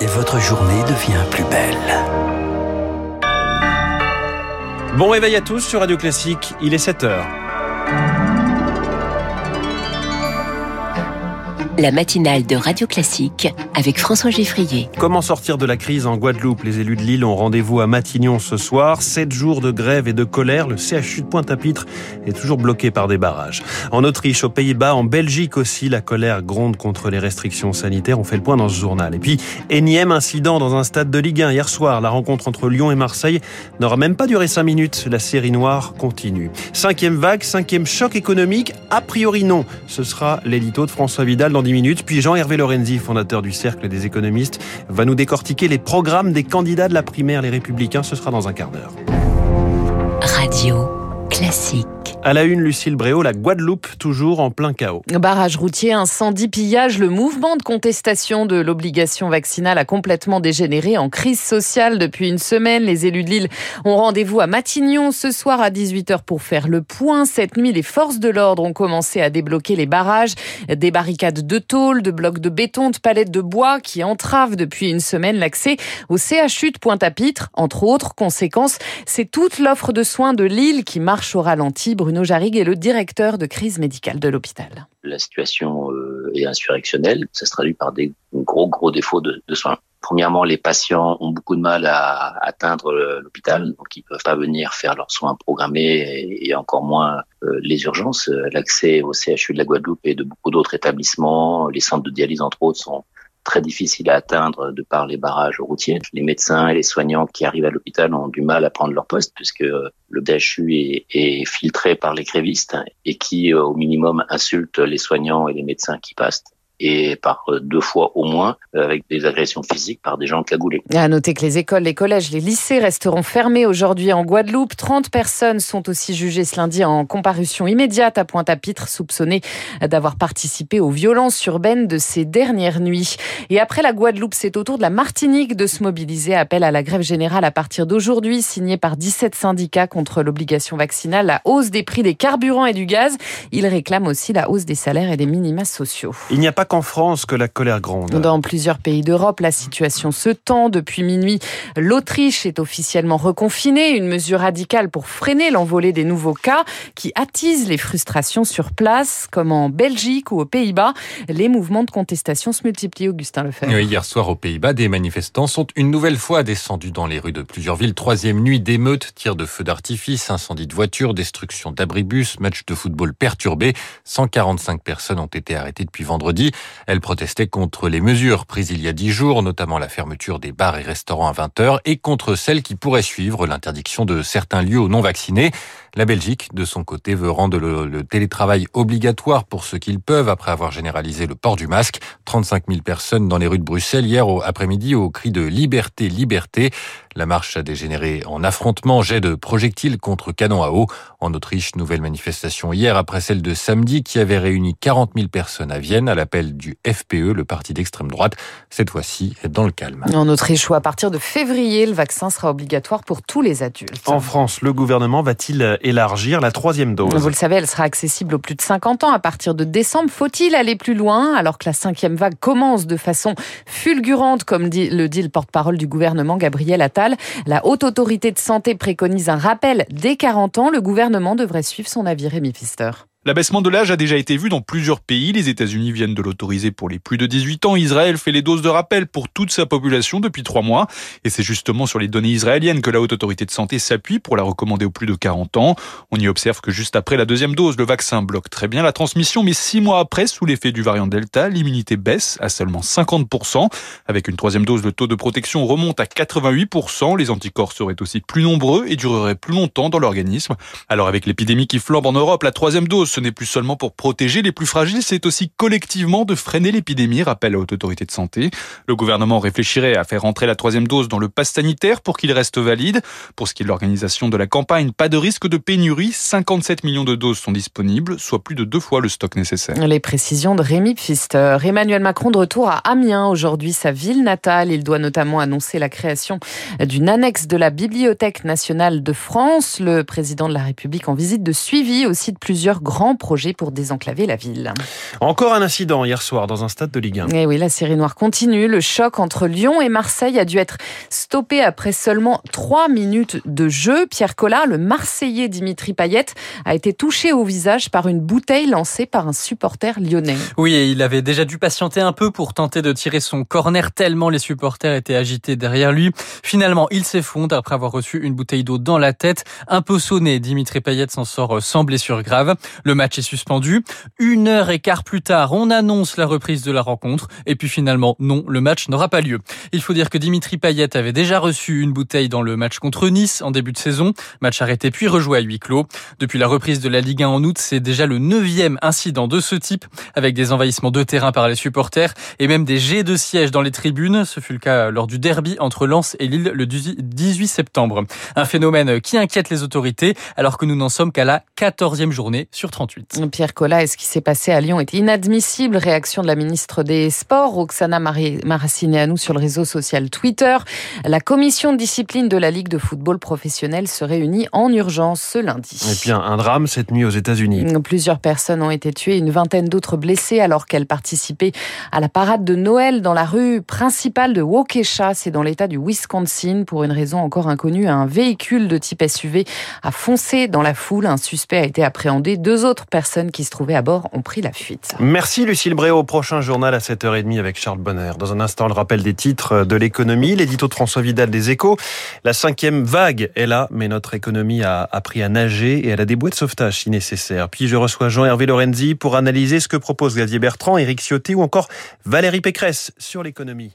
et votre journée devient plus belle. Bon réveil à tous sur Radio Classique, il est 7 heures. La matinale de Radio Classique avec François Geffrier. Comment sortir de la crise en Guadeloupe? Les élus de Lille ont rendez-vous à Matignon ce soir. Sept jours de grève et de colère. Le CHU de Pointe-à-Pitre est toujours bloqué par des barrages. En Autriche, aux Pays-Bas, en Belgique aussi, la colère gronde contre les restrictions sanitaires. On fait le point dans ce journal. Et puis, énième incident dans un stade de Ligue 1 hier soir. La rencontre entre Lyon et Marseille n'aura même pas duré cinq minutes. La série noire continue. Cinquième vague, cinquième choc économique. A priori non. Ce sera l'édito de François Vidal dans minutes. Puis Jean-Hervé Lorenzi, fondateur du Cercle des économistes, va nous décortiquer les programmes des candidats de la primaire Les Républicains. Ce sera dans un quart d'heure. Radio classique. À la une, Lucille Bréau, la Guadeloupe toujours en plein chaos. Barrage routier, incendie, pillage, le mouvement de contestation de l'obligation vaccinale a complètement dégénéré en crise sociale depuis une semaine. Les élus de Lille ont rendez-vous à Matignon ce soir à 18h pour faire le point. Cette nuit, les forces de l'ordre ont commencé à débloquer les barrages, des barricades de tôle, de blocs de béton, de palettes de bois qui entravent depuis une semaine l'accès au CHU de Pointe-à-Pitre. Entre autres conséquences, c'est toute l'offre de soins de Lille qui marche au ralenti. Bruno est le directeur de crise médicale de l'hôpital. La situation euh, est insurrectionnelle. Ça se traduit par des gros, gros défauts de, soins. Premièrement, les patients ont beaucoup de mal à atteindre l'hôpital, donc ils peuvent pas venir faire leurs soins programmés et, encore moins euh, les urgences. L'accès au CHU de la Guadeloupe et de beaucoup d'autres établissements, les centres de dialyse entre autres, sont très difficile à atteindre de par les barrages routiers. Les médecins et les soignants qui arrivent à l'hôpital ont du mal à prendre leur poste puisque le DHU est, filtré par les grévistes et qui, au minimum, insulte les soignants et les médecins qui passent et par euh, deux fois au moins euh, avec des agressions physiques par des gens cagoulés. À noter que les écoles, les collèges, les lycées resteront fermés aujourd'hui en Guadeloupe. 30 personnes sont aussi jugées ce lundi en comparution immédiate à Pointe-à-Pitre, soupçonnées d'avoir participé aux violences urbaines de ces dernières nuits. Et après la Guadeloupe, c'est au tour de la Martinique de se mobiliser. Appel à la grève générale à partir d'aujourd'hui, signé par 17 syndicats contre l'obligation vaccinale, la hausse des prix des carburants et du gaz. Ils réclament aussi la hausse des salaires et des minima sociaux. Il n'y a pas qu'en France que la colère gronde. Dans plusieurs pays d'Europe, la situation se tend. Depuis minuit, l'Autriche est officiellement reconfinée, une mesure radicale pour freiner l'envolée des nouveaux cas qui attise les frustrations sur place, comme en Belgique ou aux Pays-Bas. Les mouvements de contestation se multiplient, Augustin Lefebvre. hier soir aux Pays-Bas, des manifestants sont une nouvelle fois descendus dans les rues de plusieurs villes. Troisième nuit d'émeutes, tirs de feux d'artifice, incendie de voitures, destruction d'abribus, match de football perturbé. 145 personnes ont été arrêtées depuis vendredi. Elle protestait contre les mesures prises il y a dix jours, notamment la fermeture des bars et restaurants à 20 heures, et contre celles qui pourraient suivre l'interdiction de certains lieux aux non-vaccinés. La Belgique, de son côté, veut rendre le, télétravail obligatoire pour ceux qui le peuvent après avoir généralisé le port du masque. 35 000 personnes dans les rues de Bruxelles hier après-midi au cri de liberté, liberté. La marche a dégénéré en affrontement, jet de projectiles contre canons à eau. En Autriche, nouvelle manifestation hier après celle de samedi qui avait réuni 40 000 personnes à Vienne à l'appel du FPE, le parti d'extrême droite. Cette fois-ci, dans le calme. En Autriche, à partir de février, le vaccin sera obligatoire pour tous les adultes. En France, le gouvernement va-t-il élargir la troisième dose. Vous le savez, elle sera accessible aux plus de 50 ans à partir de décembre. Faut-il aller plus loin alors que la cinquième vague commence de façon fulgurante, comme le dit le porte-parole du gouvernement, Gabriel Attal? La haute autorité de santé préconise un rappel dès 40 ans. Le gouvernement devrait suivre son avis, Rémi Pfister. L'abaissement de l'âge a déjà été vu dans plusieurs pays. Les États-Unis viennent de l'autoriser pour les plus de 18 ans. Israël fait les doses de rappel pour toute sa population depuis trois mois. Et c'est justement sur les données israéliennes que la Haute Autorité de Santé s'appuie pour la recommander aux plus de 40 ans. On y observe que juste après la deuxième dose, le vaccin bloque très bien la transmission, mais six mois après, sous l'effet du variant Delta, l'immunité baisse à seulement 50%. Avec une troisième dose, le taux de protection remonte à 88%. Les anticorps seraient aussi plus nombreux et dureraient plus longtemps dans l'organisme. Alors avec l'épidémie qui flambe en Europe, la troisième dose ce n'est plus seulement pour protéger les plus fragiles, c'est aussi collectivement de freiner l'épidémie, rappelle la Haute Autorité de Santé. Le gouvernement réfléchirait à faire entrer la troisième dose dans le pass sanitaire pour qu'il reste valide. Pour ce qui est de l'organisation de la campagne, pas de risque de pénurie. 57 millions de doses sont disponibles, soit plus de deux fois le stock nécessaire. Les précisions de Rémi Pfister. Emmanuel Macron de retour à Amiens aujourd'hui, sa ville natale. Il doit notamment annoncer la création d'une annexe de la Bibliothèque nationale de France. Le président de la République en visite de suivi aussi de plusieurs grands grand projet pour désenclaver la ville. Encore un incident hier soir dans un stade de Ligue 1. Et oui, la série noire continue. Le choc entre Lyon et Marseille a dû être stoppé après seulement trois minutes de jeu. Pierre Collard, le Marseillais Dimitri Payet, a été touché au visage par une bouteille lancée par un supporter lyonnais. Oui, et il avait déjà dû patienter un peu pour tenter de tirer son corner tellement les supporters étaient agités derrière lui. Finalement, il s'effondre après avoir reçu une bouteille d'eau dans la tête. Un peu sonné, Dimitri Payet s'en sort sans blessure grave. Le match est suspendu. Une heure et quart plus tard, on annonce la reprise de la rencontre. Et puis finalement, non, le match n'aura pas lieu. Il faut dire que Dimitri Payet avait déjà reçu une bouteille dans le match contre Nice en début de saison. Match arrêté puis rejoué à huis clos. Depuis la reprise de la Ligue 1 en août, c'est déjà le neuvième incident de ce type, avec des envahissements de terrain par les supporters et même des jets de sièges dans les tribunes. Ce fut le cas lors du derby entre Lens et Lille le 18 septembre. Un phénomène qui inquiète les autorités alors que nous n'en sommes qu'à la 14e journée sur 38. Pierre Collat, est-ce qui s'est passé à Lyon? Est inadmissible Réaction de la ministre des Sports, Roxana Maracineanu sur le réseau social Twitter. La commission de discipline de la Ligue de football professionnel se réunit en urgence ce lundi. Et puis un drame cette nuit aux États-Unis. Plusieurs personnes ont été tuées, une vingtaine d'autres blessées alors qu'elles participaient à la parade de Noël dans la rue principale de Waukesha, c'est dans l'état du Wisconsin. Pour une raison encore inconnue, un véhicule de type SUV a foncé dans la foule. Un suspect a été appréhendé. Deux autres personnes qui se trouvaient à bord ont pris la fuite. Merci Lucille Bréau. Prochain journal à 7h30 avec Charles Bonner. Dans un instant, le rappel des titres de l'économie, l'édito de François Vidal des Échos. La cinquième vague est là, mais notre économie a appris à nager et elle a des boîtes de sauvetage si nécessaire. Puis je reçois Jean-Hervé Lorenzi pour analyser ce que propose Xavier Bertrand, Éric Ciotti ou encore Valérie Pécresse sur l'économie.